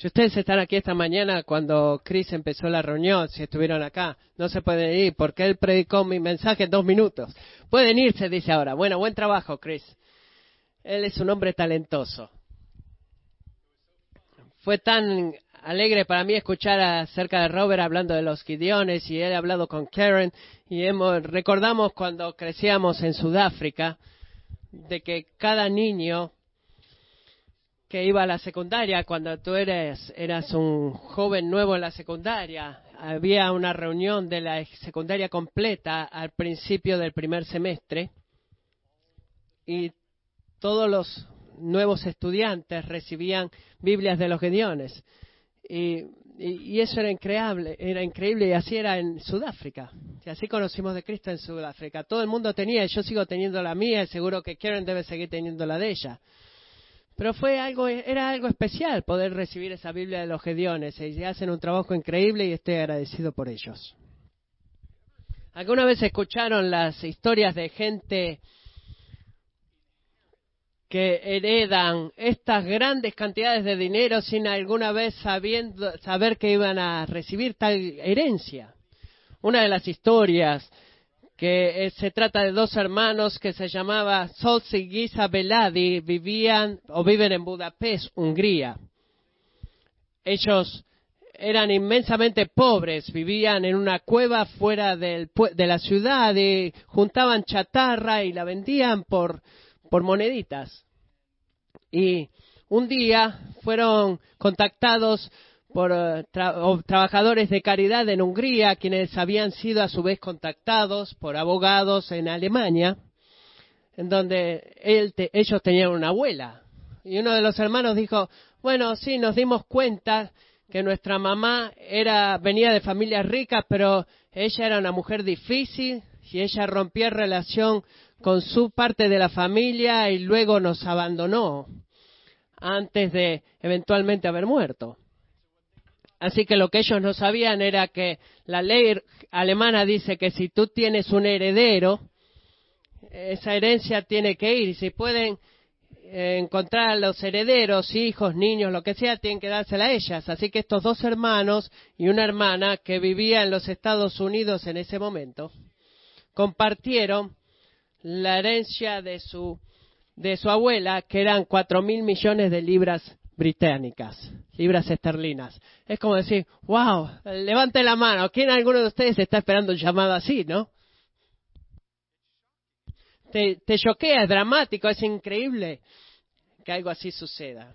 Si ustedes están aquí esta mañana cuando Chris empezó la reunión, si estuvieron acá, no se pueden ir porque él predicó mi mensaje en dos minutos. Pueden irse, dice ahora. Bueno, buen trabajo, Chris. Él es un hombre talentoso. Fue tan alegre para mí escuchar acerca de Robert hablando de los Gideones y él ha hablado con Karen y hemos, recordamos cuando crecíamos en Sudáfrica de que cada niño que iba a la secundaria, cuando tú eres, eras un joven nuevo en la secundaria, había una reunión de la secundaria completa al principio del primer semestre y todos los nuevos estudiantes recibían Biblias de los Gedeones. Y, y, eso era increíble, era increíble y así era en Sudáfrica. Y así conocimos de Cristo en Sudáfrica. Todo el mundo tenía, y yo sigo teniendo la mía, y seguro que Karen debe seguir teniendo la de ella. Pero fue algo, era algo especial poder recibir esa Biblia de los Gedeones. Y hacen un trabajo increíble y estoy agradecido por ellos. ¿Alguna vez escucharon las historias de gente que heredan estas grandes cantidades de dinero sin alguna vez sabiendo, saber que iban a recibir tal herencia. Una de las historias que eh, se trata de dos hermanos que se llamaba Solz y Giza Beladi, vivían o viven en Budapest, Hungría. Ellos eran inmensamente pobres, vivían en una cueva fuera de la ciudad y juntaban chatarra y la vendían por por moneditas. Y un día fueron contactados por eh, trabajadores de caridad en Hungría, quienes habían sido a su vez contactados por abogados en Alemania, en donde ellos tenían una abuela. Y uno de los hermanos dijo, bueno, sí, nos dimos cuenta que nuestra mamá era, venía de familias ricas, pero ella era una mujer difícil y ella rompía relación con su parte de la familia y luego nos abandonó antes de eventualmente haber muerto. Así que lo que ellos no sabían era que la ley alemana dice que si tú tienes un heredero, esa herencia tiene que ir. Y si pueden eh, encontrar a los herederos, hijos, niños, lo que sea, tienen que dársela a ellas. Así que estos dos hermanos y una hermana que vivía en los Estados Unidos en ese momento, compartieron la herencia de su, de su abuela, que eran cuatro mil millones de libras británicas, libras esterlinas. Es como decir, wow, levante la mano. ¿Quién alguno de ustedes está esperando un llamado así, no? Te, te choquea, es dramático, es increíble que algo así suceda.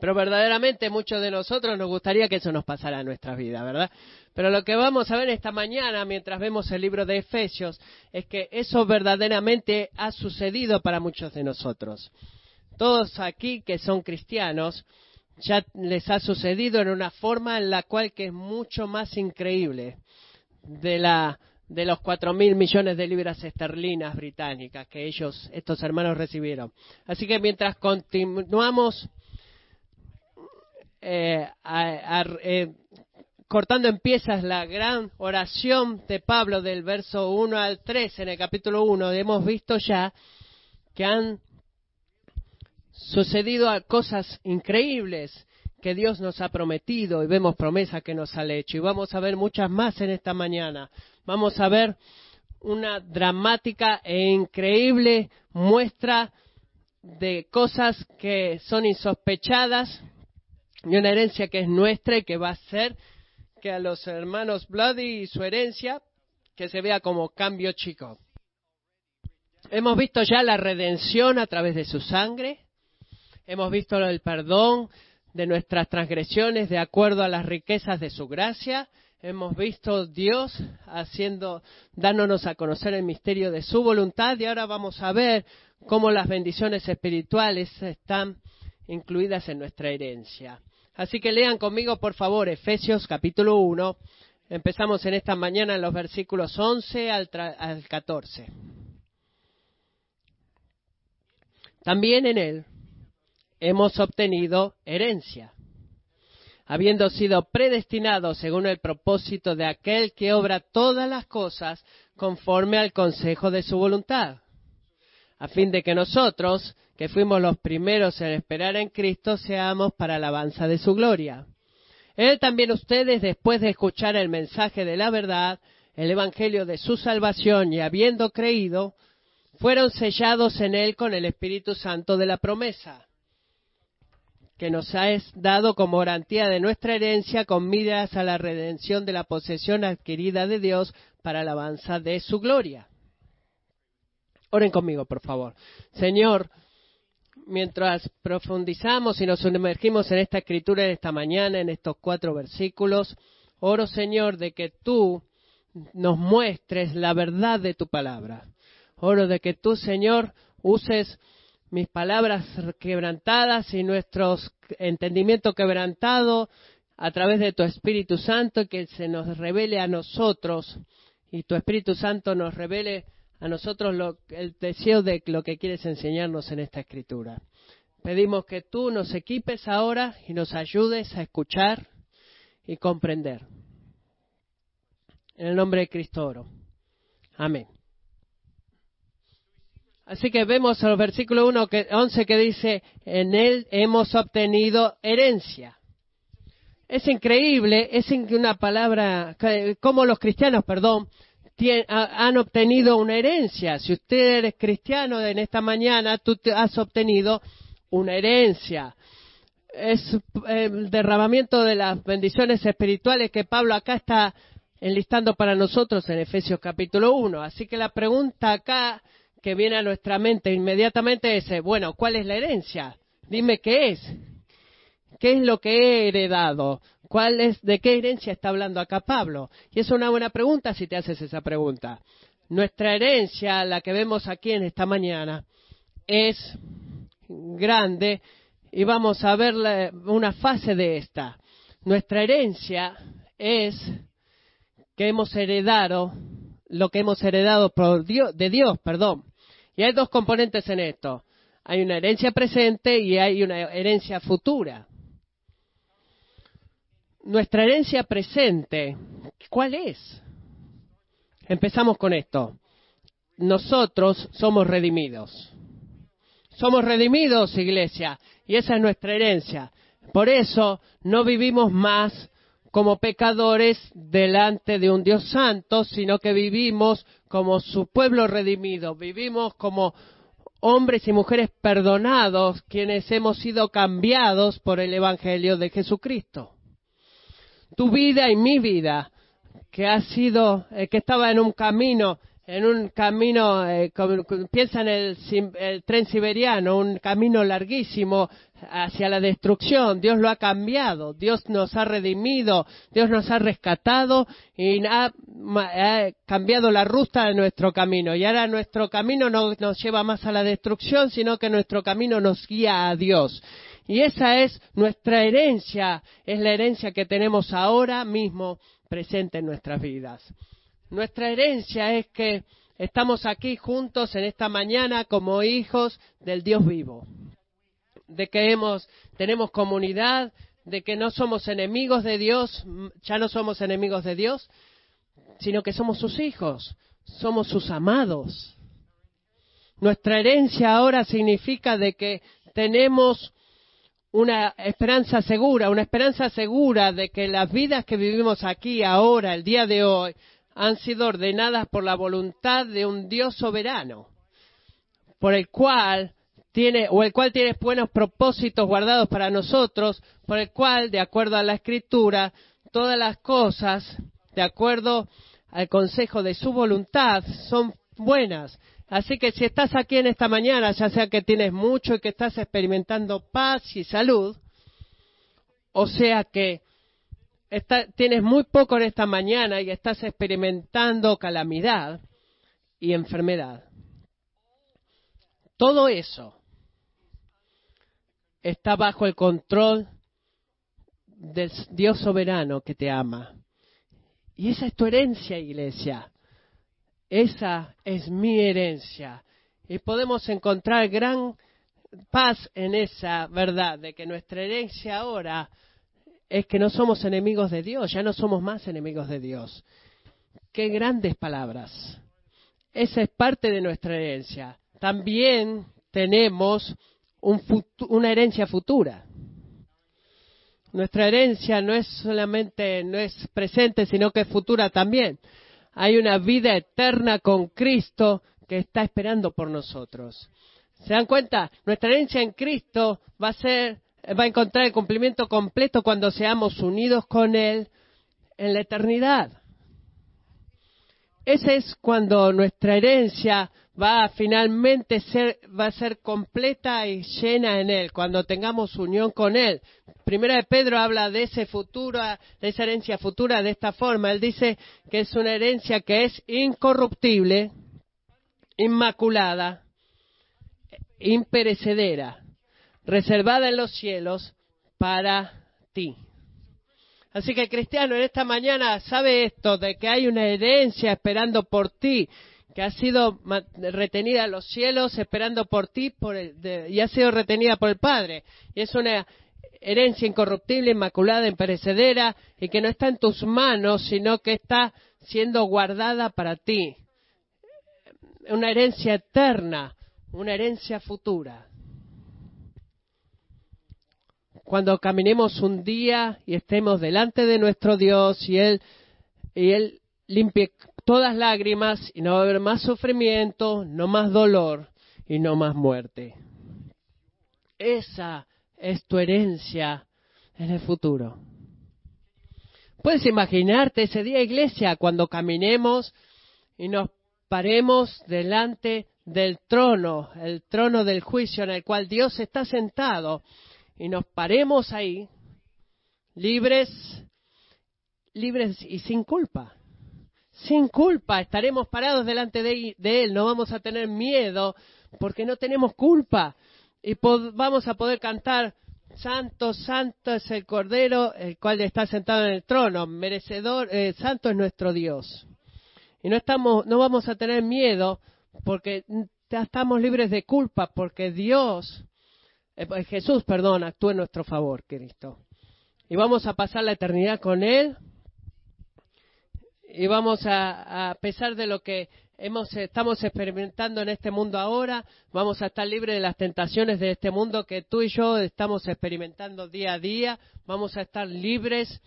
Pero verdaderamente muchos de nosotros nos gustaría que eso nos pasara en nuestras vidas, ¿verdad? Pero lo que vamos a ver esta mañana mientras vemos el libro de Efesios es que eso verdaderamente ha sucedido para muchos de nosotros. Todos aquí que son cristianos ya les ha sucedido en una forma en la cual que es mucho más increíble de la de los cuatro mil millones de libras esterlinas británicas que ellos, estos hermanos recibieron. Así que mientras continuamos eh, eh, cortando en piezas la gran oración de Pablo del verso 1 al 3 en el capítulo 1, hemos visto ya que han sucedido cosas increíbles que Dios nos ha prometido y vemos promesas que nos ha hecho. Y vamos a ver muchas más en esta mañana. Vamos a ver una dramática e increíble muestra de cosas que son insospechadas y una herencia que es nuestra y que va a ser que a los hermanos Bloody y su herencia que se vea como cambio chico. Hemos visto ya la redención a través de su sangre, hemos visto el perdón de nuestras transgresiones de acuerdo a las riquezas de su gracia, hemos visto Dios haciendo, dándonos a conocer el misterio de su voluntad y ahora vamos a ver cómo las bendiciones espirituales están incluidas en nuestra herencia. Así que lean conmigo, por favor, Efesios capítulo 1. Empezamos en esta mañana en los versículos 11 al, al 14. También en él hemos obtenido herencia, habiendo sido predestinados según el propósito de aquel que obra todas las cosas conforme al consejo de su voluntad a fin de que nosotros, que fuimos los primeros en esperar en Cristo, seamos para alabanza de su gloria. Él también ustedes, después de escuchar el mensaje de la verdad, el Evangelio de su salvación y habiendo creído, fueron sellados en él con el Espíritu Santo de la promesa, que nos ha dado como garantía de nuestra herencia con miras a la redención de la posesión adquirida de Dios para alabanza de su gloria. Oren conmigo, por favor. Señor, mientras profundizamos y nos sumergimos en esta escritura en esta mañana, en estos cuatro versículos, oro, Señor, de que tú nos muestres la verdad de tu palabra. Oro de que tú, Señor, uses mis palabras quebrantadas y nuestro entendimiento quebrantado a través de tu Espíritu Santo, que se nos revele a nosotros y tu Espíritu Santo nos revele a nosotros el deseo de lo que quieres enseñarnos en esta escritura. Pedimos que tú nos equipes ahora y nos ayudes a escuchar y comprender. En el nombre de Cristo oro. Amén. Así que vemos el versículo 1 que, 11 que dice, en él hemos obtenido herencia. Es increíble, es una palabra, como los cristianos, perdón, han obtenido una herencia. Si usted eres cristiano en esta mañana, tú has obtenido una herencia. Es el derramamiento de las bendiciones espirituales que Pablo acá está enlistando para nosotros en Efesios capítulo 1. Así que la pregunta acá que viene a nuestra mente inmediatamente es, bueno, ¿cuál es la herencia? Dime qué es. ¿Qué es lo que he heredado? ¿Cuál es, ¿De qué herencia está hablando acá Pablo? Y es una buena pregunta si te haces esa pregunta. Nuestra herencia, la que vemos aquí en esta mañana, es grande y vamos a ver una fase de esta. Nuestra herencia es que hemos heredado lo que hemos heredado por Dios, de Dios, perdón. Hay dos componentes en esto. Hay una herencia presente y hay una herencia futura nuestra herencia presente, ¿cuál es? Empezamos con esto. Nosotros somos redimidos. Somos redimidos, iglesia, y esa es nuestra herencia. Por eso no vivimos más como pecadores delante de un Dios santo, sino que vivimos como su pueblo redimido, vivimos como hombres y mujeres perdonados, quienes hemos sido cambiados por el Evangelio de Jesucristo. Tu vida y mi vida, que ha sido, eh, que estaba en un camino, en un camino, eh, piensa en el, el, tren siberiano, un camino larguísimo hacia la destrucción. Dios lo ha cambiado, Dios nos ha redimido, Dios nos ha rescatado y ha, ha cambiado la ruta de nuestro camino. Y ahora nuestro camino no nos lleva más a la destrucción, sino que nuestro camino nos guía a Dios. Y esa es nuestra herencia, es la herencia que tenemos ahora mismo presente en nuestras vidas. Nuestra herencia es que estamos aquí juntos en esta mañana como hijos del Dios vivo, de que hemos, tenemos comunidad, de que no somos enemigos de Dios, ya no somos enemigos de Dios, sino que somos sus hijos, somos sus amados. Nuestra herencia ahora significa de que tenemos una esperanza segura, una esperanza segura de que las vidas que vivimos aquí ahora, el día de hoy, han sido ordenadas por la voluntad de un Dios soberano, por el cual tiene, o el cual tiene buenos propósitos guardados para nosotros, por el cual, de acuerdo a la Escritura, todas las cosas, de acuerdo al consejo de su voluntad, son buenas, Así que si estás aquí en esta mañana, ya sea que tienes mucho y que estás experimentando paz y salud, o sea que tienes muy poco en esta mañana y estás experimentando calamidad y enfermedad. Todo eso está bajo el control del Dios soberano que te ama. Y esa es tu herencia, iglesia. Esa es mi herencia. Y podemos encontrar gran paz en esa verdad de que nuestra herencia ahora es que no somos enemigos de Dios, ya no somos más enemigos de Dios. Qué grandes palabras. Esa es parte de nuestra herencia. también tenemos una herencia futura. Nuestra herencia no es solamente, no es presente, sino que es futura también. Hay una vida eterna con Cristo que está esperando por nosotros. ¿Se dan cuenta? Nuestra herencia en Cristo va a ser, va a encontrar el cumplimiento completo cuando seamos unidos con Él en la eternidad. Ese es cuando nuestra herencia va a finalmente ser, va a ser completa y llena en Él, cuando tengamos unión con Él. Primera de Pedro habla de ese futuro, de esa herencia futura de esta forma. Él dice que es una herencia que es incorruptible, inmaculada, imperecedera, reservada en los cielos para ti. Así que el cristiano en esta mañana sabe esto, de que hay una herencia esperando por ti, que ha sido retenida en los cielos esperando por ti y ha sido retenida por el Padre. Y es una herencia incorruptible, inmaculada, imperecedera y que no está en tus manos, sino que está siendo guardada para ti. Una herencia eterna, una herencia futura cuando caminemos un día y estemos delante de nuestro Dios y Él, y Él limpie todas lágrimas y no va a haber más sufrimiento, no más dolor y no más muerte. Esa es tu herencia en el futuro. Puedes imaginarte ese día, iglesia, cuando caminemos y nos paremos delante del trono, el trono del juicio en el cual Dios está sentado y nos paremos ahí, libres, libres y sin culpa. Sin culpa estaremos parados delante de, Él, no vamos a tener miedo porque no tenemos culpa y vamos a poder cantar Santo, santo es el Cordero, el cual está sentado en el trono, merecedor, eh, santo es nuestro Dios. Y no estamos, no vamos a tener miedo porque estamos libres de culpa, porque Dios eh, pues, Jesús, perdón, actúe en nuestro favor, Cristo. Y vamos a pasar la eternidad con Él. Y vamos a, a pesar de lo que hemos, estamos experimentando en este mundo ahora, vamos a estar libres de las tentaciones de este mundo que tú y yo estamos experimentando día a día. Vamos a estar libres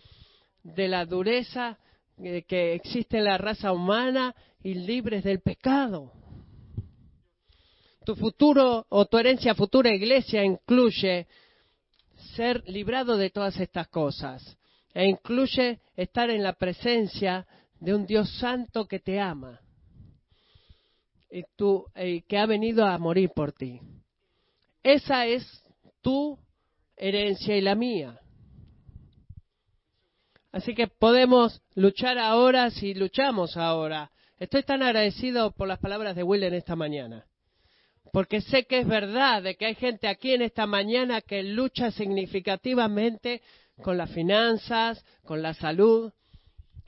de la dureza eh, que existe en la raza humana y libres del pecado tu futuro o tu herencia futura iglesia incluye ser librado de todas estas cosas e incluye estar en la presencia de un Dios santo que te ama y tú, que ha venido a morir por ti. Esa es tu herencia y la mía. Así que podemos luchar ahora si luchamos ahora. Estoy tan agradecido por las palabras de Will en esta mañana porque sé que es verdad de que hay gente aquí en esta mañana que lucha significativamente con las finanzas, con la salud,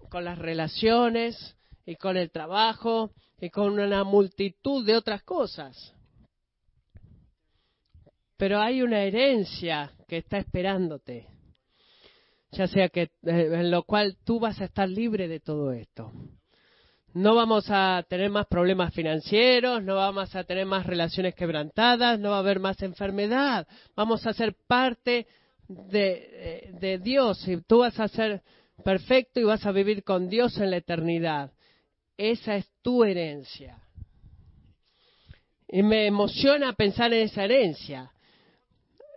con las relaciones y con el trabajo y con una multitud de otras cosas. Pero hay una herencia que está esperándote, ya sea que eh, en lo cual tú vas a estar libre de todo esto no vamos a tener más problemas financieros, no vamos a tener más relaciones quebrantadas, no va a haber más enfermedad. Vamos a ser parte de, de, Dios y tú vas a ser perfecto y vas a vivir con Dios en la eternidad. Esa es tu herencia. Y me emociona pensar en esa herencia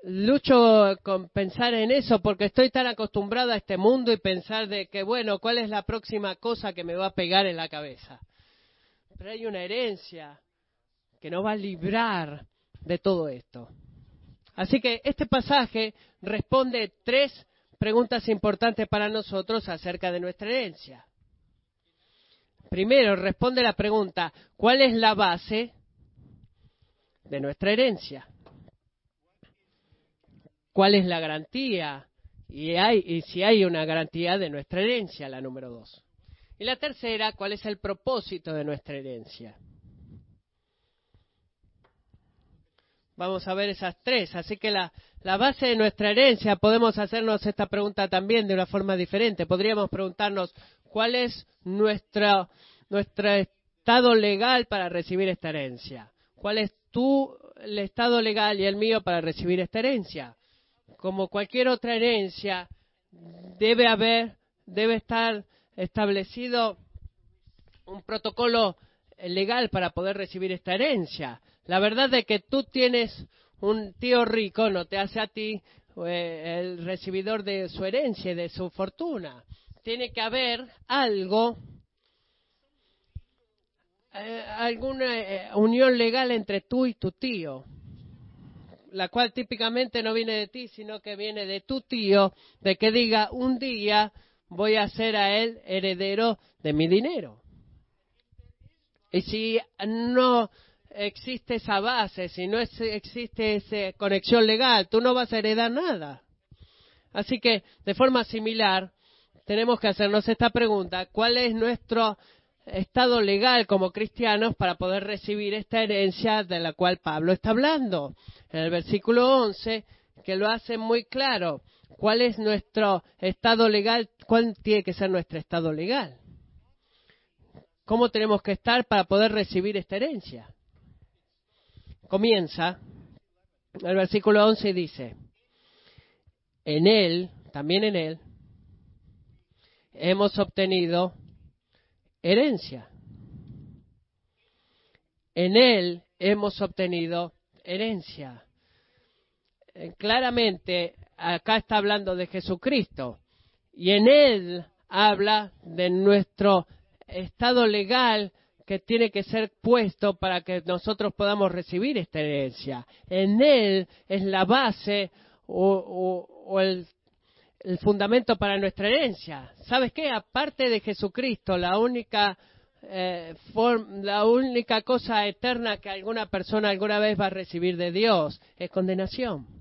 lucho con pensar en eso porque estoy tan acostumbrado a este mundo y pensar de que, bueno, ¿cuál es la próxima cosa que me va a pegar en la cabeza? Pero hay una herencia que nos va a librar de todo esto. Así que este pasaje responde tres preguntas importantes para nosotros acerca de nuestra herencia. Primero, responde la pregunta, ¿cuál es la base de nuestra herencia? cuál es la garantía y, hay, y si hay una garantía de nuestra herencia, la número dos. Y la tercera, cuál es el propósito de nuestra herencia. Vamos a ver esas tres. Así que la, la base de nuestra herencia, podemos hacernos esta pregunta también de una forma diferente. Podríamos preguntarnos cuál es nuestro, nuestro estado legal para recibir esta herencia. ¿Cuál es tu el estado legal y el mío para recibir esta herencia. Como cualquier otra herencia, debe haber, debe estar establecido un protocolo legal para poder recibir esta herencia. La verdad de que tú tienes un tío rico no te hace a ti eh, el recibidor de su herencia, de su fortuna. Tiene que haber algo, eh, alguna eh, unión legal entre tú y tu tío, la cual típicamente no viene de ti, sino que viene de tu tío, de que diga un día voy a ser a él heredero de mi dinero. Y si no existe esa base, si no existe esa conexión legal, tú no vas a heredar nada. Así que, de forma similar, tenemos que hacernos esta pregunta, ¿cuál es nuestro estado legal como cristianos para poder recibir esta herencia de la cual Pablo está hablando? En el versículo 11, que lo hace muy claro, ¿cuál es nuestro estado legal? ¿Cuál tiene que ser nuestro estado legal? ¿Cómo tenemos que estar para poder recibir esta herencia? comienza, el versículo 11 dice, en Él, también en Él, hemos obtenido herencia. En Él hemos obtenido herencia. Eh, claramente, acá está hablando de Jesucristo. Y en Él habla de nuestro estado legal que tiene que ser puesto para que nosotros podamos recibir esta herencia. En Él es la base o, el, fundamento para nuestra herencia. ¿Sabes qué? Aparte de Jesucristo, la única, eh, la única cosa eterna que alguna persona alguna vez va a recibir de Dios es condenación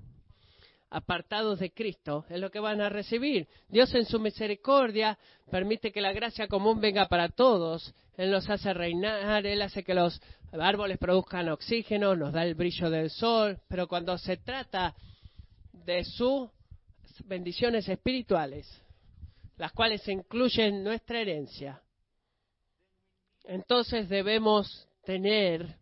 apartados de Cristo es lo que van a recibir. Dios en su misericordia permite que la gracia común venga para todos. Él nos hace reinar, Él hace que los árboles produzcan oxígeno, nos da el brillo del sol, pero cuando se trata de sus bendiciones espirituales, las cuales incluyen nuestra herencia, entonces debemos tener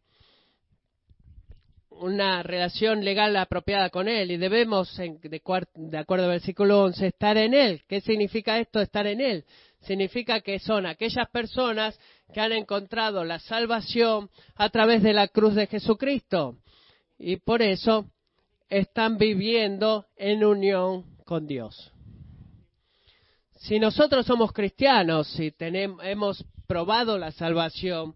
una relación legal apropiada con Él y debemos, de, acuerdo al versículo 11, estar en Él. ¿Qué significa esto, estar en Él? Significa que son aquellas personas que han encontrado la salvación a través de la cruz de Jesucristo y por eso están viviendo en unión con Dios. Si nosotros somos cristianos, y tenemos, hemos probado la salvación,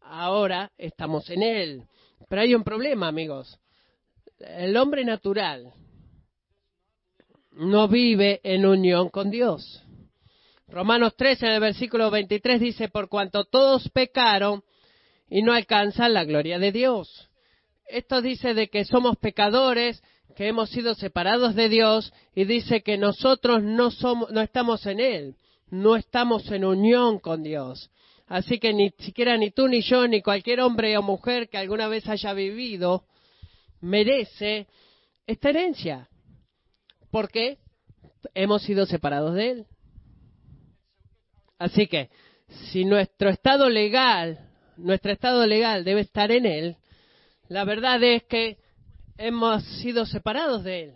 ahora estamos en Él. Pero hay un problema, amigos. El hombre natural no vive en unión con Dios. Romanos 3 en el versículo 23 dice, por cuanto todos pecaron y no alcanzan la gloria de Dios. Esto dice de que somos pecadores, que hemos sido separados de Dios y dice que nosotros no somos no estamos en él, no estamos en unión con Dios. Así que ni siquiera ni tú ni yo ni cualquier hombre o mujer que alguna vez haya vivido merece esta herencia. Porque hemos sido separados de él. Así que si nuestro estado legal, nuestro estado legal debe estar en él, la verdad es que hemos sido separados de él.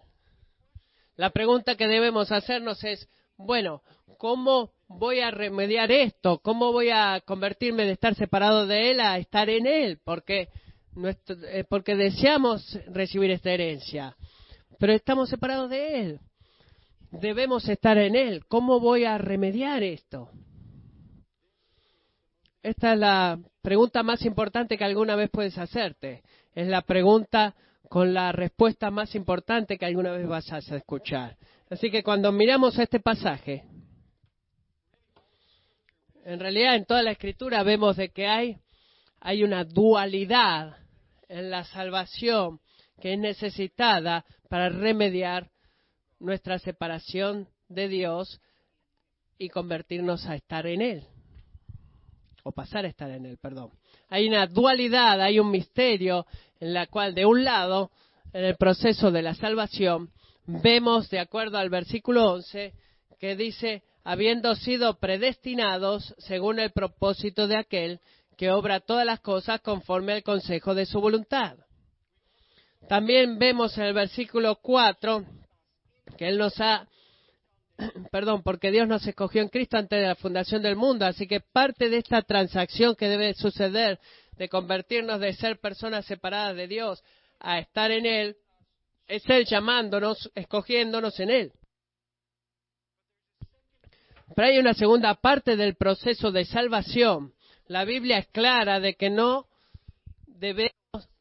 La pregunta que debemos hacernos es, bueno, ¿cómo voy a remediar esto? ¿Cómo voy a convertirme de estar separado de Él a estar en Él? Porque, eh, porque deseamos recibir esta herencia, pero estamos separados de Él. Debemos estar en Él. ¿Cómo voy a remediar esto? Esta es la pregunta más importante que alguna vez puedes hacerte. Es la pregunta con la respuesta más importante que alguna vez vas a escuchar. Así que cuando miramos este pasaje, en realidad en toda la escritura vemos de que hay, hay una dualidad en la salvación que es necesitada para remediar nuestra separación de Dios y convertirnos a estar en Él. O pasar a estar en Él, perdón. Hay una dualidad, hay un misterio en la cual, de un lado, en el proceso de la salvación, vemos, de acuerdo al versículo 11, que dice, habiendo sido predestinados según el propósito de aquel que obra todas las cosas conforme al consejo de su voluntad. También vemos en el versículo 4 que Él nos ha, perdón, porque Dios nos escogió en Cristo antes de la fundación del mundo, así que parte de esta transacción que debe suceder de convertirnos de ser personas separadas de Dios a estar en Él, es Él llamándonos, escogiéndonos en Él. Pero hay una segunda parte del proceso de salvación. La Biblia es clara de que no debemos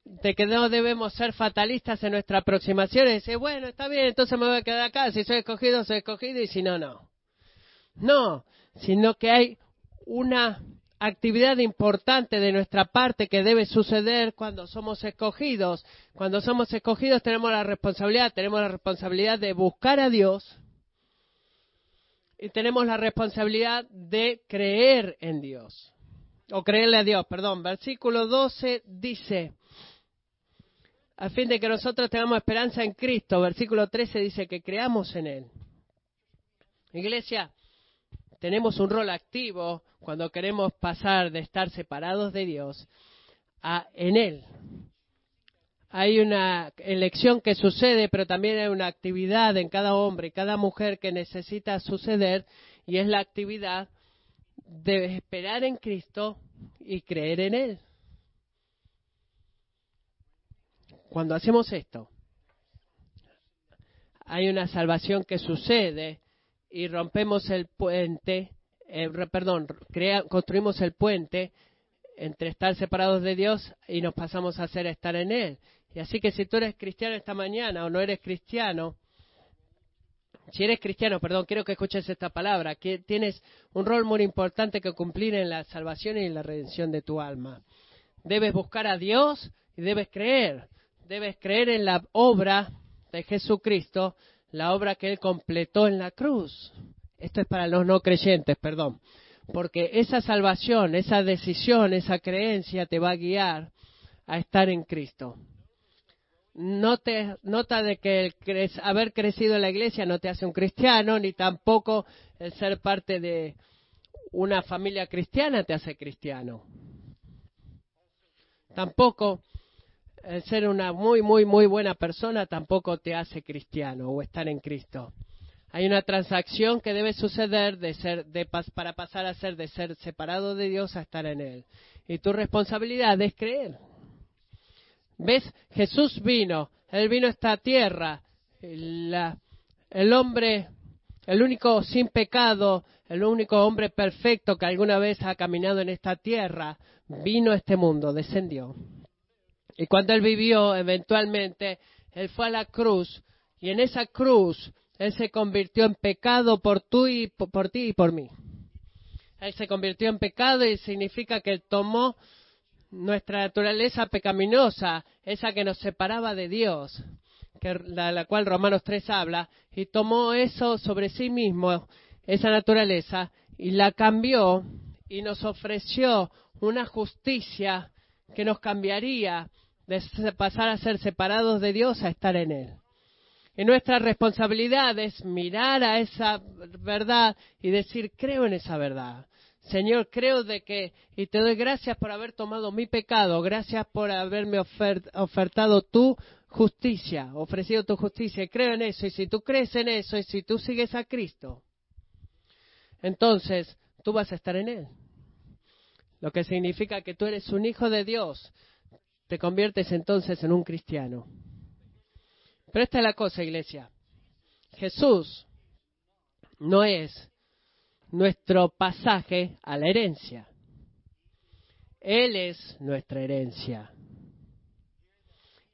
de que no debemos ser fatalistas en nuestra aproximación y decir, bueno, está bien, entonces me voy a quedar acá, si soy escogido, soy escogido, y si no, no. No, sino que hay una actividad importante de nuestra parte que debe suceder cuando somos escogidos. Cuando somos escogidos tenemos la responsabilidad, tenemos la responsabilidad de buscar a Dios y tenemos la responsabilidad de creer en Dios. O creerle a Dios, perdón. Versículo 12 dice, a fin de que nosotros tengamos esperanza en Cristo. Versículo 13 dice que creamos en Él. Iglesia, tenemos un rol activo cuando queremos pasar de estar separados de Dios a en Él. Hay una elección que sucede, pero también hay una actividad en cada hombre y cada mujer que necesita suceder y es la actividad de esperar en Cristo y creer en Él. Cuando hacemos esto, hay una salvación que sucede y rompemos el puente, eh, perdón, construimos el puente entre estar separados de Dios y nos pasamos a hacer estar en Él. Y así que si tú eres cristiano esta mañana o no eres cristiano, si eres cristiano, perdón, quiero que escuches esta palabra, que tienes un rol muy importante que cumplir en la salvación y en la redención de tu alma. Debes buscar a Dios y debes creer debes creer en la obra de Jesucristo, la obra que Él completó en la cruz. Esto es para los no creyentes, perdón. Porque esa salvación, esa decisión, esa creencia te va a guiar a estar en Cristo. No te, nota de que el haber crecido en la iglesia no te hace un cristiano, ni tampoco el ser parte de una familia cristiana te hace cristiano. Tampoco el ser una muy, muy, muy buena persona tampoco te hace cristiano o estar en Cristo. Hay una transacción que debe suceder de ser, de, para pasar a ser de ser separado de Dios a estar en Él. Y tu responsabilidad es creer. ¿Ves? Jesús vino, Él vino a esta tierra. el hombre, el único sin pecado, el único hombre perfecto que alguna vez ha caminado en esta tierra, vino a este mundo, descendió. Y cuando él vivió, eventualmente, él fue a la cruz y en esa cruz él se convirtió en pecado por, tú y, por ti y por mí. Él se convirtió en pecado y significa que él tomó nuestra naturaleza pecaminosa, esa que nos separaba de Dios, que la, la cual Romanos 3 habla, y tomó eso sobre sí mismo, esa naturaleza, y la cambió y nos ofreció una justicia que nos cambiaría de pasar a ser separados de Dios a estar en Él. Y nuestra responsabilidad es mirar a esa verdad y decir, creo en esa verdad. Señor, creo de que, y te doy gracias por haber tomado mi pecado, gracias por haberme ofertado tu justicia, ofrecido tu justicia, y creo en eso, y si tú crees en eso, y si tú sigues a Cristo, entonces tú vas a estar en Él. Lo que significa que tú eres un hijo de Dios, te conviertes entonces en un cristiano. Pero esta es la cosa, iglesia. Jesús no es nuestro pasaje a la herencia. Él es nuestra herencia.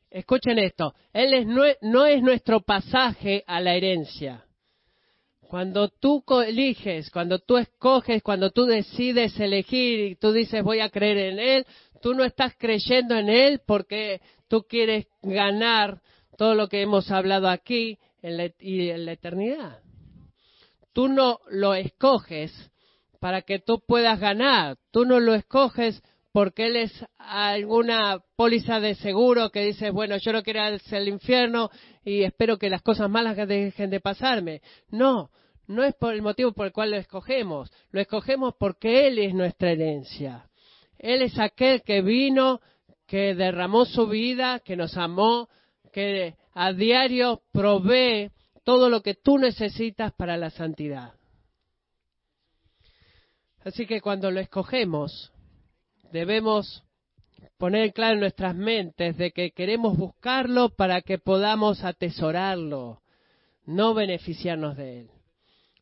Escuchen esto, Él no es nuestro pasaje a la herencia. Cuando tú eliges, cuando tú escoges, cuando tú decides elegir y tú dices voy a creer en Él, Tú no estás creyendo en Él porque tú quieres ganar todo lo que hemos hablado aquí y en la eternidad. Tú no lo escoges para que tú puedas ganar. Tú no lo escoges porque Él es alguna póliza de seguro que dice, bueno, yo no quiero ir al infierno y espero que las cosas malas dejen de pasarme. No, no es por el motivo por el cual lo escogemos. Lo escogemos porque Él es nuestra herencia. Él es aquel que vino, que derramó su vida, que nos amó, que a diario provee todo lo que tú necesitas para la santidad. Así que cuando lo escogemos, debemos poner claro en nuestras mentes de que queremos buscarlo para que podamos atesorarlo, no beneficiarnos de él,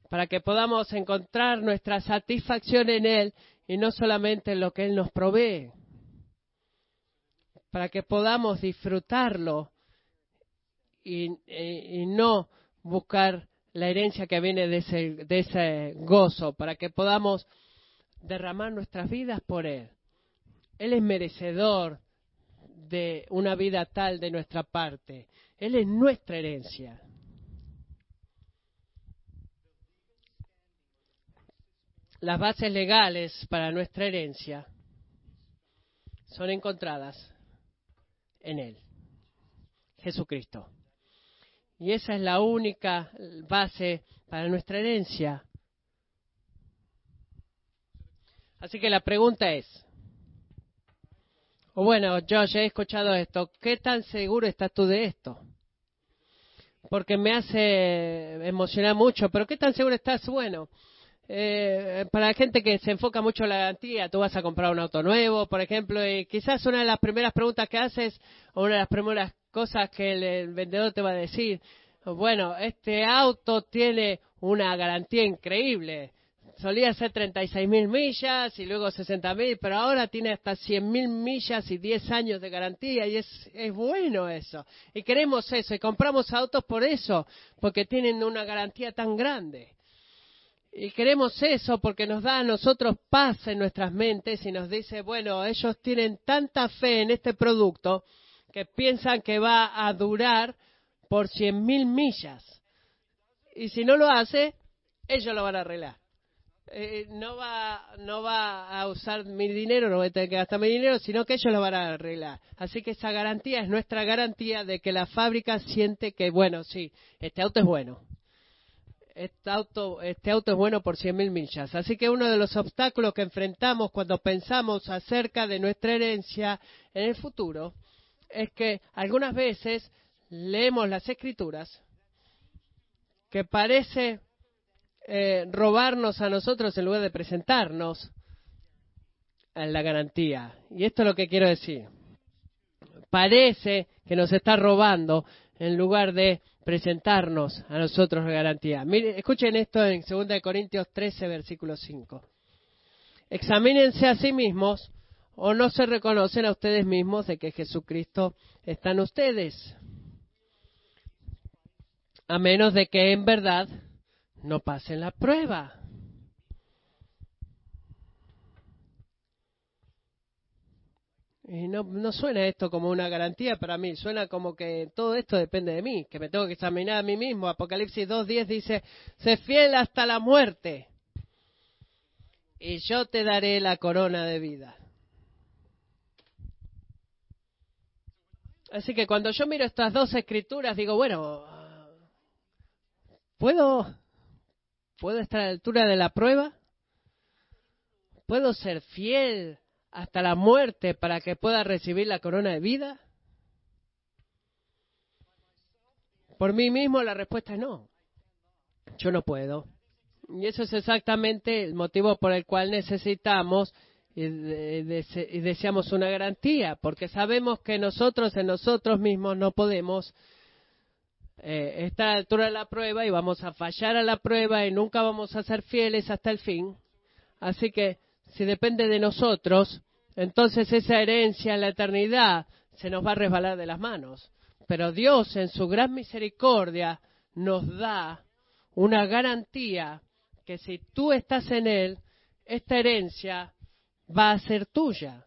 para que podamos encontrar nuestra satisfacción en él y no solamente en lo que él nos provee, para que podamos disfrutarlo y, no buscar la herencia que viene de ese, de ese gozo, para que podamos derramar nuestras vidas por Él. Él es merecedor de una vida tal de nuestra parte. Él es nuestra herencia. Las bases legales para nuestra herencia son encontradas en Él, Jesucristo. Y esa es la única base para nuestra herencia. Así que la pregunta es, o bueno, yo he escuchado esto, ¿qué tan seguro estás tú de esto? Porque me hace emocionar mucho, pero ¿qué tan seguro estás? Bueno, eh, para la gente que se enfoca mucho en la garantía, tú vas a comprar un auto nuevo, por ejemplo, y quizás una de las primeras preguntas que haces, o una de las primeras cosas que el vendedor te va a decir, bueno, este auto tiene una garantía increíble, solía ser 36 mil millas y luego 60 mil, pero ahora tiene hasta 100 mil millas y 10 años de garantía y es, es bueno eso. Y queremos eso y compramos autos por eso, porque tienen una garantía tan grande. Y queremos eso porque nos da a nosotros paz en nuestras mentes y nos dice, bueno, ellos tienen tanta fe en este producto que piensan que va a durar por 100 mil millas. Y si no lo hace, ellos lo van a arreglar. Eh, no, va, no va a usar mi dinero, no voy a tener que gastar mi dinero, sino que ellos lo van a arreglar. Así que esa garantía es nuestra garantía de que la fábrica siente que, bueno, sí, este auto es bueno. Este auto, este auto es bueno por 100.000 millas. Así que uno de los obstáculos que enfrentamos cuando pensamos acerca de nuestra herencia en el futuro es que algunas veces leemos las escrituras que parece eh, robarnos a nosotros en lugar de presentarnos en la garantía. Y esto es lo que quiero decir. Parece que nos está robando en lugar de presentarnos a nosotros la garantía. Miren, escuchen esto en 2 Corintios 13, versículo 5. Examínense a sí mismos o no se reconocen a ustedes mismos de que Jesucristo está en ustedes. A menos de que en verdad no pasen la prueba. Y no, no suena esto como una garantía para mí, suena como que todo esto depende de mí, que me tengo que examinar a mí mismo. Apocalipsis 2.10 dice, sé fiel hasta la muerte y yo te daré la corona de vida. Así que cuando yo miro estas dos escrituras digo, bueno, ¿puedo ¿Puedo estar a la altura de la prueba? ¿Puedo ser fiel hasta la muerte para que pueda recibir la corona de vida? Por mí mismo la respuesta es no. Yo no puedo. Y eso es exactamente el motivo por el cual necesitamos y, deseamos una garantía, porque sabemos que nosotros en nosotros mismos no podemos eh, esta altura de la prueba y vamos a fallar a la prueba y nunca vamos a ser fieles hasta el fin. Así que si depende de nosotros, entonces esa herencia en la eternidad se nos va a resbalar de las manos. Pero Dios en su gran misericordia nos da una garantía que si tú estás en Él, esta herencia va a ser tuya.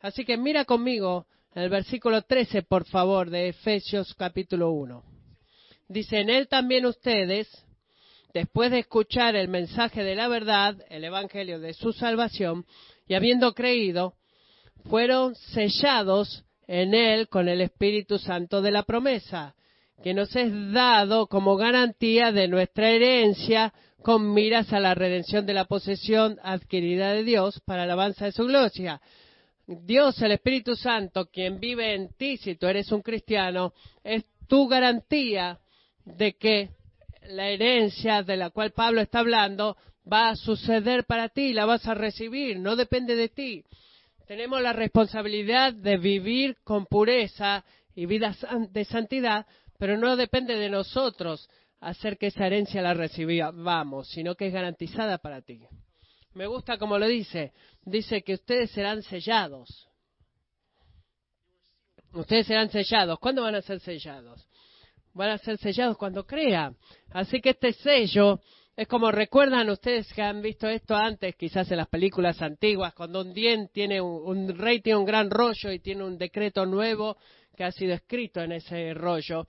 Así que mira conmigo el versículo 13, por favor, de Efesios capítulo 1. Dice, en él también ustedes, después de escuchar el mensaje de la verdad, el Evangelio de su salvación, y habiendo creído, fueron sellados en él con el Espíritu Santo de la promesa, que nos es dado como garantía de nuestra herencia con miras a la redención de la posesión adquirida de Dios para la alabanza de su gloria. Dios, el Espíritu Santo, quien vive en ti, si tú eres un cristiano, es tu garantía de que la herencia de la cual Pablo está hablando va a suceder para ti, la vas a recibir, no depende de ti. Tenemos la responsabilidad de vivir con pureza y vida de santidad, pero no depende de nosotros hacer que esa herencia la recibamos, sino que es garantizada para ti. Me gusta como lo dice, dice que ustedes serán sellados. Ustedes serán sellados. ¿Cuándo van a ser sellados? Van a ser sellados cuando crean. Así que este sello es como recuerdan ustedes que han visto esto antes, quizás en las películas antiguas, cuando un, dien tiene un, rey tiene un gran rollo y tiene un decreto nuevo que ha sido escrito en ese rollo.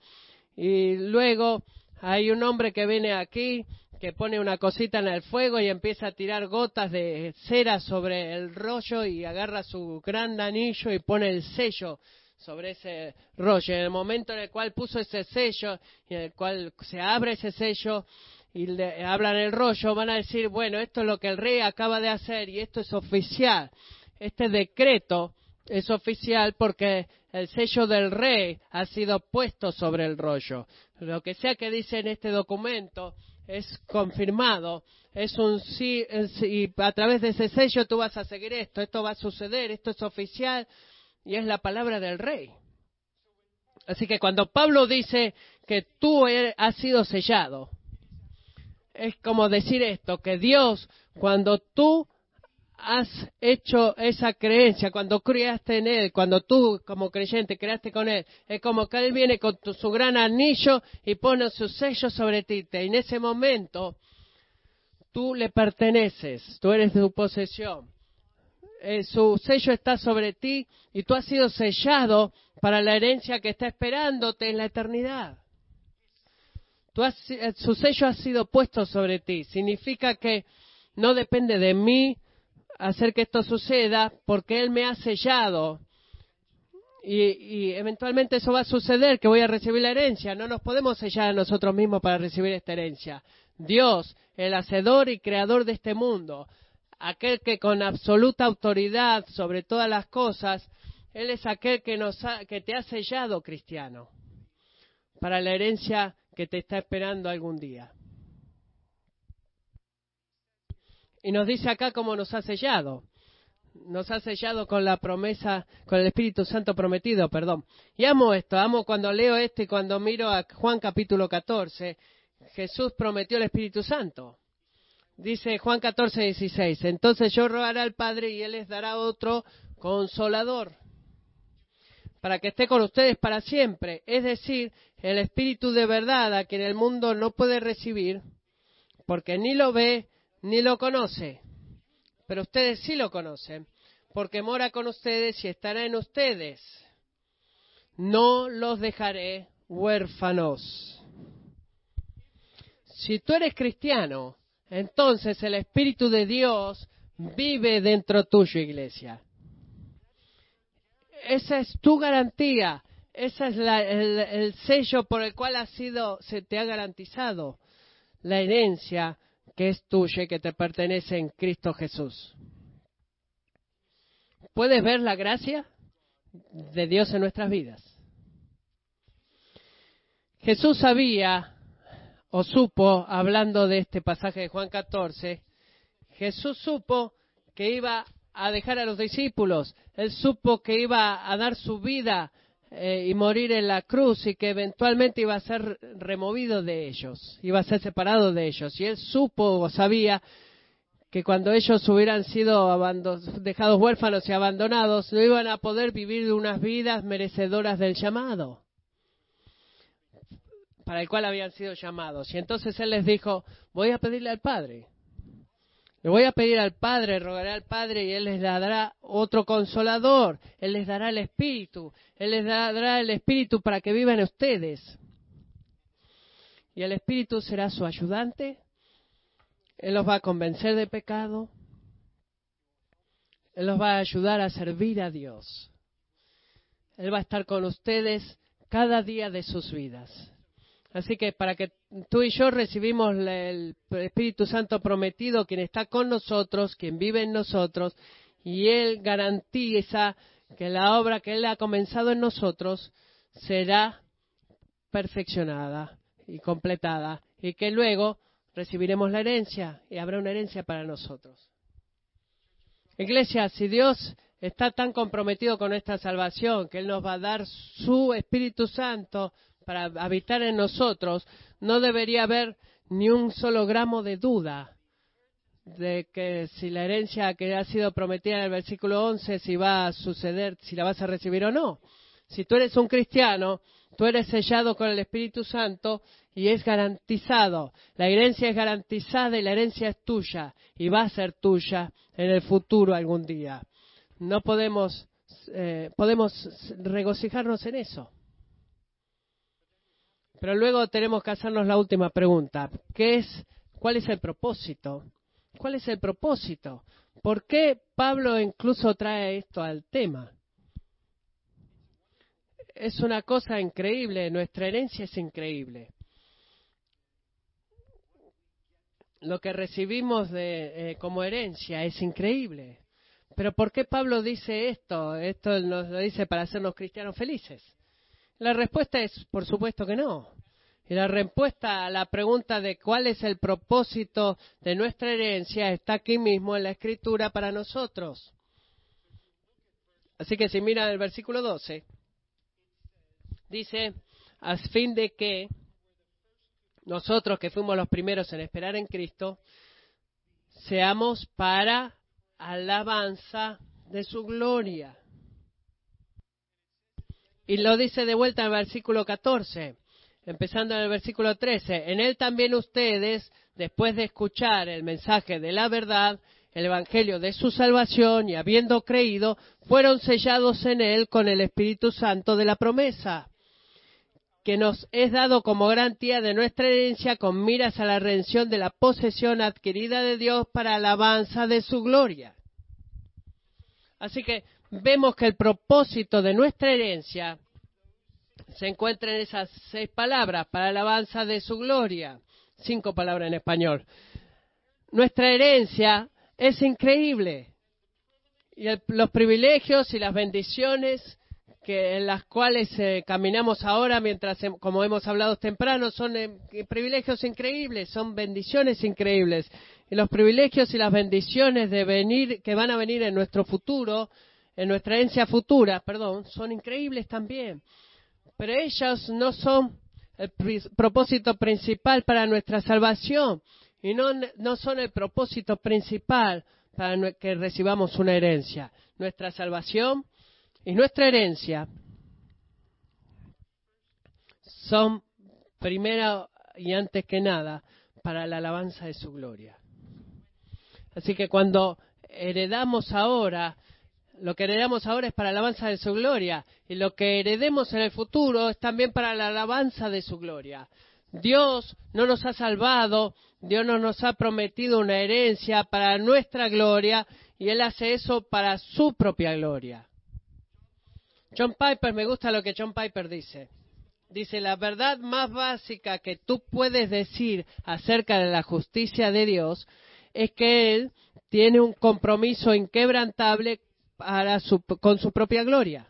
Y luego hay un hombre que viene aquí que pone una cosita en el fuego y empieza a tirar gotas de cera sobre el rollo y agarra su gran anillo y pone el sello sobre ese rollo. En el momento en el cual puso ese sello y en el cual se abre ese sello y le hablan el rollo, van a decir, bueno, esto es lo que el rey acaba de hacer y esto es oficial. Este decreto es oficial porque el sello del rey ha sido puesto sobre el rollo. Lo que sea que dice en este documento es confirmado, es un sí, y a través de ese sello tú vas a seguir esto, esto va a suceder, esto es oficial y es la palabra del rey. Así que cuando Pablo dice que tú has sido sellado, es como decir esto, que Dios, cuando tú has hecho esa creencia, cuando creaste en Él, cuando tú como creyente creaste con Él, es como que Él viene con su gran anillo y pone su sello sobre ti. Y en ese momento tú le perteneces, tú eres de su posesión. Eh, su sello está sobre ti y tú has sido sellado para la herencia que está esperándote en la eternidad. Eh, su sello ha sido puesto sobre ti. Significa que no depende de mí, hacer que esto suceda porque Él me ha sellado. Y, eventualmente eso va a suceder, que voy a recibir la herencia. No nos podemos sellar a nosotros mismos para recibir esta herencia. Dios, el hacedor y creador de este mundo, aquel que con absoluta autoridad sobre todas las cosas, Él es aquel que, nos que te ha sellado, cristiano, para la herencia que te está esperando algún día. Y nos dice acá cómo nos ha sellado. Nos ha sellado con la promesa, con el Espíritu Santo prometido, perdón. Y amo esto, amo cuando leo esto y cuando miro a Juan capítulo 14. Jesús prometió el Espíritu Santo. Dice Juan 14, 16. Entonces yo rogaré al Padre y Él les dará otro consolador para que esté con ustedes para siempre. Es decir, el Espíritu de verdad a quien el mundo no puede recibir, porque ni lo ve ni lo conoce, pero ustedes sí lo conocen, porque mora con ustedes y estará en ustedes. No los dejaré huérfanos. Si tú eres cristiano, entonces el Espíritu de Dios vive dentro tuyo, iglesia. Esa es tu garantía. Ese es el, sello por el cual ha sido, se te ha garantizado la herencia que es tuya y que te pertenece en Cristo Jesús. ¿Puedes ver la gracia de Dios en nuestras vidas? Jesús sabía o supo, hablando de este pasaje de Juan 14, Jesús supo que iba a dejar a los discípulos, él supo que iba a dar su vida eh, y morir en la cruz y que eventualmente iba a ser removido de ellos, iba a ser separado de ellos. Y él supo o sabía que cuando ellos hubieran sido dejados huérfanos y abandonados, no iban a poder vivir unas vidas merecedoras del llamado para el cual habían sido llamados. Y entonces él les dijo, voy a pedirle al Padre le voy a pedir al Padre, rogaré al Padre y Él les dará otro consolador. Él les dará el Espíritu. Él les dará el Espíritu para que vivan ustedes. Y el Espíritu será su ayudante. Él los va a convencer de pecado. Él los va a ayudar a servir a Dios. Él va a estar con ustedes cada día de sus vidas. Así que para que tú y yo recibimos el Espíritu Santo prometido, quien está con nosotros, quien vive en nosotros, y Él garantiza que la obra que Él ha comenzado en nosotros será perfeccionada y completada y que luego recibiremos la herencia y habrá una herencia para nosotros. Iglesia, si Dios está tan comprometido con esta salvación que Él nos va a dar su Espíritu Santo para habitar en nosotros, no debería haber ni un solo gramo de duda de que si la herencia que ha sido prometida en el versículo 11, si va a suceder, si la vas a recibir o no. Si tú eres un cristiano, tú eres sellado con el Espíritu Santo y es garantizado. La herencia es garantizada y la herencia es tuya y va a ser tuya en el futuro algún día. No podemos, eh, podemos regocijarnos en eso. Pero luego tenemos que hacernos la última pregunta. ¿Qué es, ¿Cuál es el propósito? ¿Cuál es el propósito? ¿Por qué Pablo incluso trae esto al tema? Es una cosa increíble, nuestra herencia es increíble. Lo que recibimos de, eh, como herencia es increíble. Pero ¿por qué Pablo dice esto? Esto nos lo dice para hacernos cristianos felices. La respuesta es, por supuesto que no. Y la respuesta a la pregunta de cuál es el propósito de nuestra herencia está aquí mismo en la escritura para nosotros. Así que si miran el versículo 12, dice, a fin de que nosotros que fuimos los primeros en esperar en Cristo, seamos para alabanza de su gloria. Y lo dice de vuelta en el versículo 14, empezando en el versículo 13. En él también ustedes, después de escuchar el mensaje de la verdad, el Evangelio de su salvación y habiendo creído, fueron sellados en él con el Espíritu Santo de la promesa, que nos es dado como garantía de nuestra herencia con miras a la redención de la posesión adquirida de Dios para alabanza de su gloria. Así que vemos que el propósito de nuestra herencia se encuentra en esas seis palabras, para alabanza de su gloria. Cinco palabras en español. Nuestra herencia es increíble. Y los privilegios y las bendiciones que, en las cuales eh, caminamos ahora, mientras, como hemos hablado temprano, son eh, privilegios increíbles, son bendiciones increíbles. Y los privilegios y las bendiciones de venir, que van a venir en nuestro futuro, en nuestra herencia futura, perdón, son increíbles también. Pero ellos no son el propósito principal para nuestra salvación y no, no son el propósito principal para que recibamos una herencia. Nuestra salvación y nuestra herencia son primero y antes que nada para la alabanza de su gloria. Así que cuando heredamos ahora lo que heredamos ahora es para la alabanza de su gloria y lo que heredemos en el futuro es también para la alabanza de su gloria. Dios no nos ha salvado, Dios no nos ha prometido una herencia para nuestra gloria y Él hace eso para su propia gloria. John Piper, me gusta lo que John Piper dice. Dice, la verdad más básica que tú puedes decir acerca de la justicia de Dios es que Él tiene un compromiso inquebrantable con su propia gloria.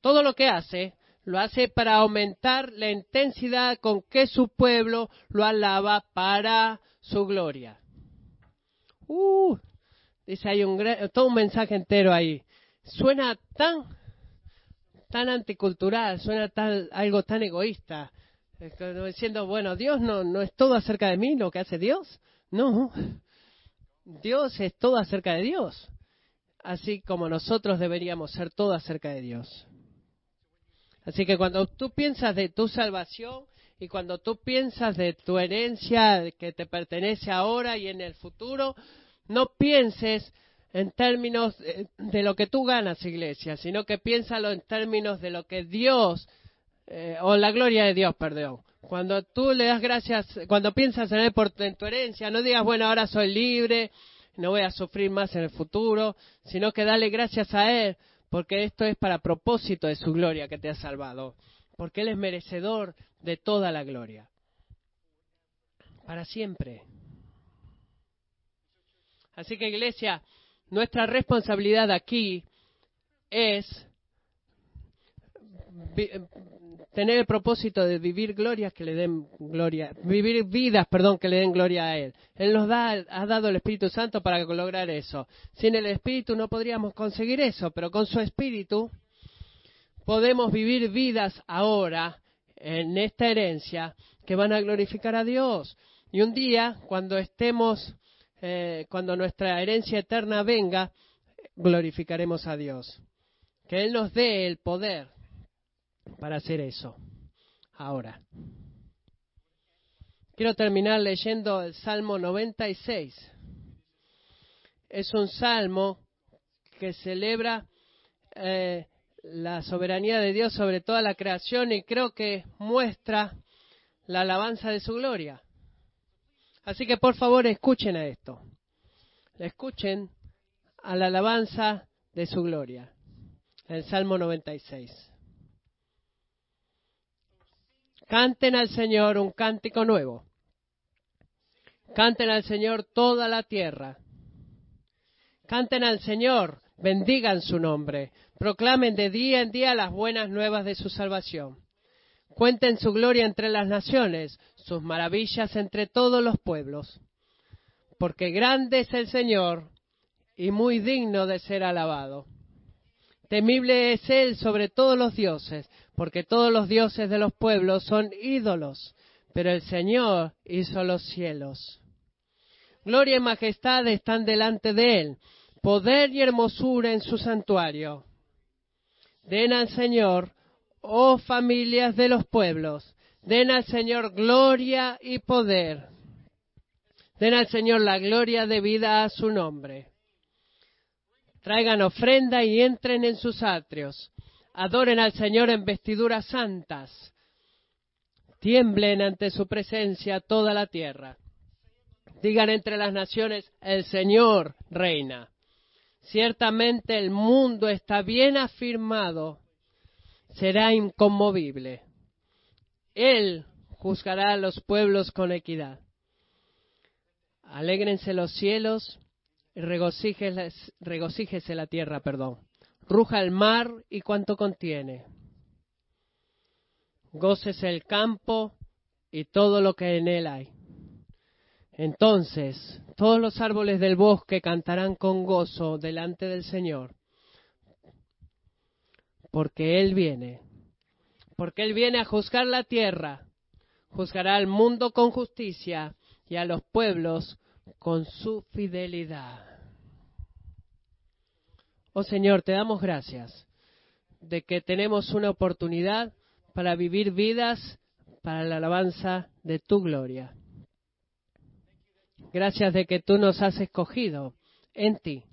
Todo lo que hace, lo hace para aumentar la intensidad con que su pueblo lo alaba para su gloria. Uh, dice, hay un, todo un mensaje entero ahí. Suena tan, tan anticultural, suena tan, algo tan egoísta. Diciendo, bueno, Dios no, no es todo acerca de mí lo que hace Dios. No, Dios es todo acerca de Dios así como nosotros deberíamos ser todo acerca de Dios. Así que cuando tú piensas de tu salvación y cuando tú piensas de tu herencia que te pertenece ahora y en el futuro, no pienses en términos de, lo que tú ganas, iglesia, sino que piénsalo en términos de lo que Dios, eh, o la gloria de Dios, perdón. Cuando tú le das gracias, cuando piensas en él por en tu herencia, no digas, bueno, ahora soy libre, no voy a sufrir más en el futuro, sino que dale gracias a Él, porque esto es para propósito de su gloria que te ha salvado, porque Él es merecedor de toda la gloria, para siempre. Así que iglesia, nuestra responsabilidad aquí es tener el propósito de vivir glorias que le den gloria, vivir vidas, perdón, que le den gloria a Él. Él nos da, ha dado el Espíritu Santo para lograr eso. Sin el Espíritu no podríamos conseguir eso, pero con su Espíritu podemos vivir vidas ahora en esta herencia que van a glorificar a Dios. Y un día, cuando estemos, eh, cuando nuestra herencia eterna venga, glorificaremos a Dios. Que Él nos dé el poder para hacer eso. Ahora. Quiero terminar leyendo el Salmo 96. Es un salmo que celebra eh, la soberanía de Dios sobre toda la creación y creo que muestra la alabanza de su gloria. Así que por favor escuchen a esto. Escuchen a la alabanza de su gloria. El Salmo 96. Canten al Señor un cántico nuevo. Canten al Señor toda la tierra. Canten al Señor, bendigan su nombre, proclamen de día en día las buenas nuevas de su salvación. Cuenten su gloria entre las naciones, sus maravillas entre todos los pueblos. Porque grande es el Señor y muy digno de ser alabado. Temible es Él sobre todos los dioses, porque todos los dioses de los pueblos son ídolos, pero el Señor hizo los cielos. Gloria y majestad están delante de Él, poder y hermosura en su santuario. Den al Señor, oh familias de los pueblos, den al Señor gloria y poder. Den al Señor la gloria debida a su nombre. Traigan ofrenda y entren en sus atrios. Adoren al Señor en vestiduras santas. Tiemblen ante su presencia toda la tierra. Digan entre las naciones, el Señor reina. Ciertamente el mundo está bien afirmado, será inconmovible. Él juzgará a los pueblos con equidad. Alégrense los cielos y regocíjese la tierra, perdón. Ruja el mar y cuanto contiene. Gócese el campo y todo lo que en él hay. Entonces todos los árboles del bosque cantarán con gozo delante del Señor, porque Él viene, porque Él viene a juzgar la tierra, juzgará al mundo con justicia y a los pueblos con su fidelidad. Oh Señor, te damos gracias de que tenemos una oportunidad para vivir vidas para la alabanza de tu gloria. Gracias de que tú nos has escogido en ti.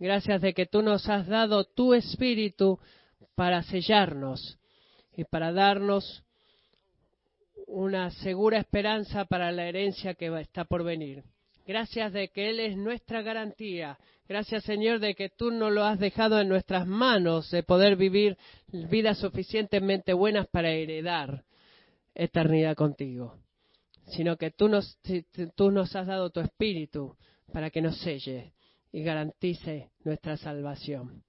Gracias de que tú nos has dado tu espíritu para sellarnos y para darnos una segura esperanza para la herencia que está por venir. Gracias de que Él es nuestra garantía. Gracias Señor de que tú nos lo has dejado en nuestras manos de poder vivir vidas suficientemente buenas para heredar eternidad contigo. Sino que tú nos has dado tu espíritu para que nos selle y garantice nuestra salvación.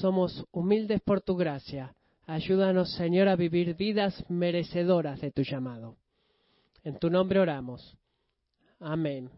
Somos humildes por tu gracia. Ayúdanos, Señor, a vivir vidas merecedoras de tu llamado. En tu nombre oramos. Amén.